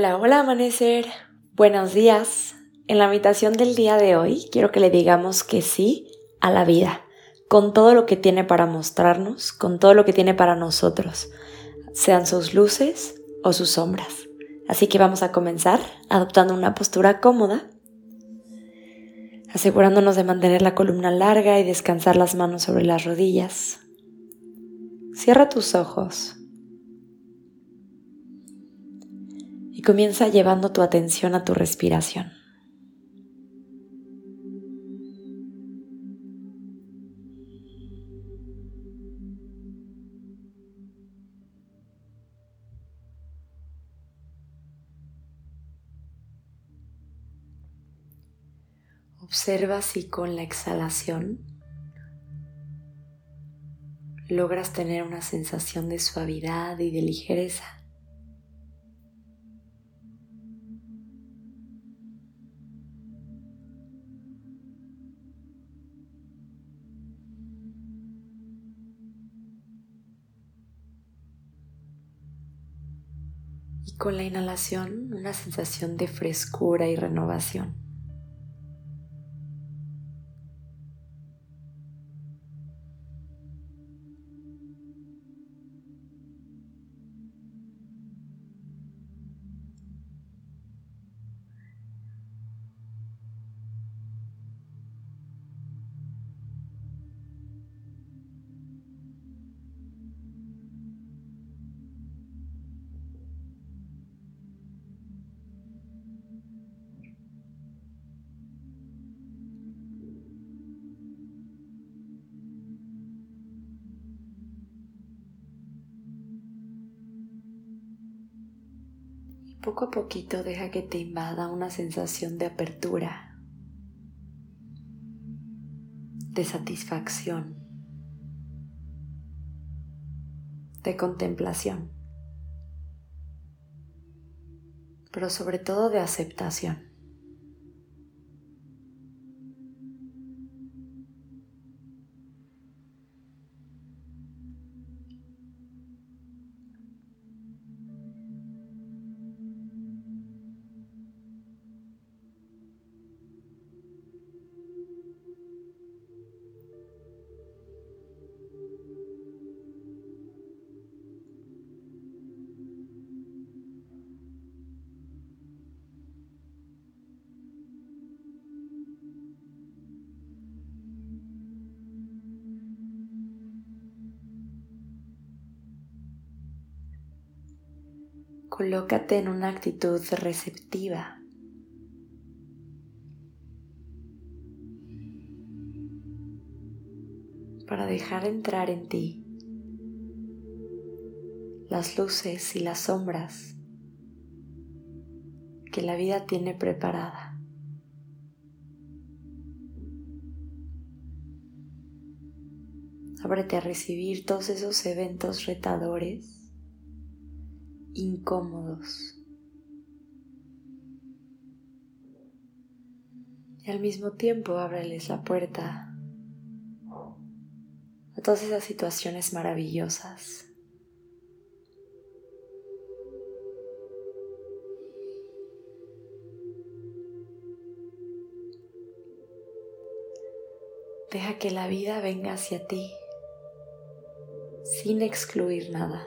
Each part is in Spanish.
Hola, hola amanecer. Buenos días. En la habitación del día de hoy quiero que le digamos que sí a la vida, con todo lo que tiene para mostrarnos, con todo lo que tiene para nosotros, sean sus luces o sus sombras. Así que vamos a comenzar adoptando una postura cómoda, asegurándonos de mantener la columna larga y descansar las manos sobre las rodillas. Cierra tus ojos comienza llevando tu atención a tu respiración. Observa si con la exhalación logras tener una sensación de suavidad y de ligereza. Con la inhalación una sensación de frescura y renovación. Poco a poquito deja que te invada una sensación de apertura, de satisfacción, de contemplación, pero sobre todo de aceptación. Colócate en una actitud receptiva. para dejar entrar en ti las luces y las sombras que la vida tiene preparada. Ábrete a recibir todos esos eventos retadores incómodos. Y al mismo tiempo ábreles la puerta a todas esas situaciones maravillosas. Deja que la vida venga hacia ti sin excluir nada.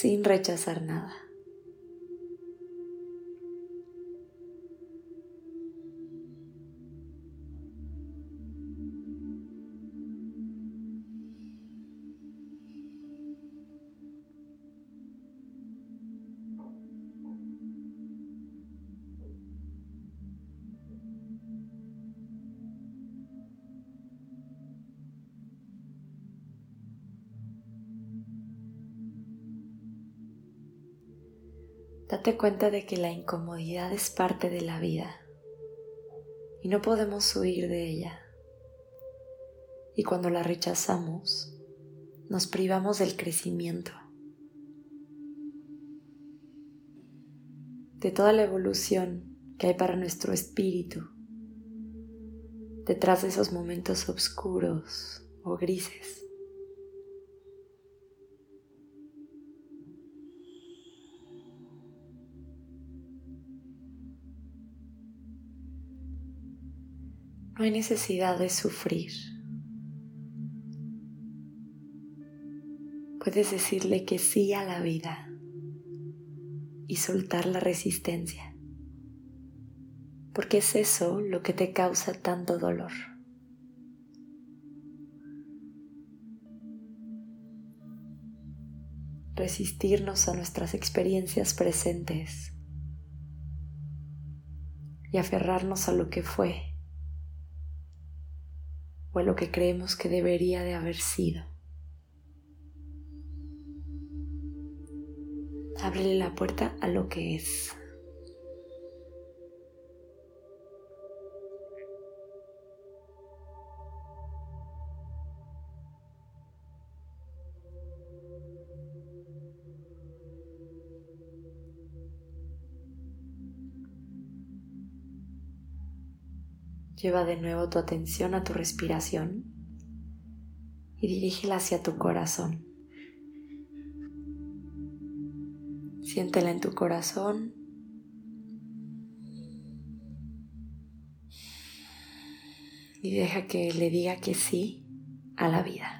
Sin rechazar nada. Date cuenta de que la incomodidad es parte de la vida y no podemos huir de ella. Y cuando la rechazamos, nos privamos del crecimiento, de toda la evolución que hay para nuestro espíritu, detrás de esos momentos oscuros o grises. No hay necesidad de sufrir. Puedes decirle que sí a la vida y soltar la resistencia, porque es eso lo que te causa tanto dolor. Resistirnos a nuestras experiencias presentes y aferrarnos a lo que fue o a lo que creemos que debería de haber sido. Ábrele la puerta a lo que es. Lleva de nuevo tu atención a tu respiración y dirígela hacia tu corazón. Siéntela en tu corazón. Y deja que le diga que sí a la vida.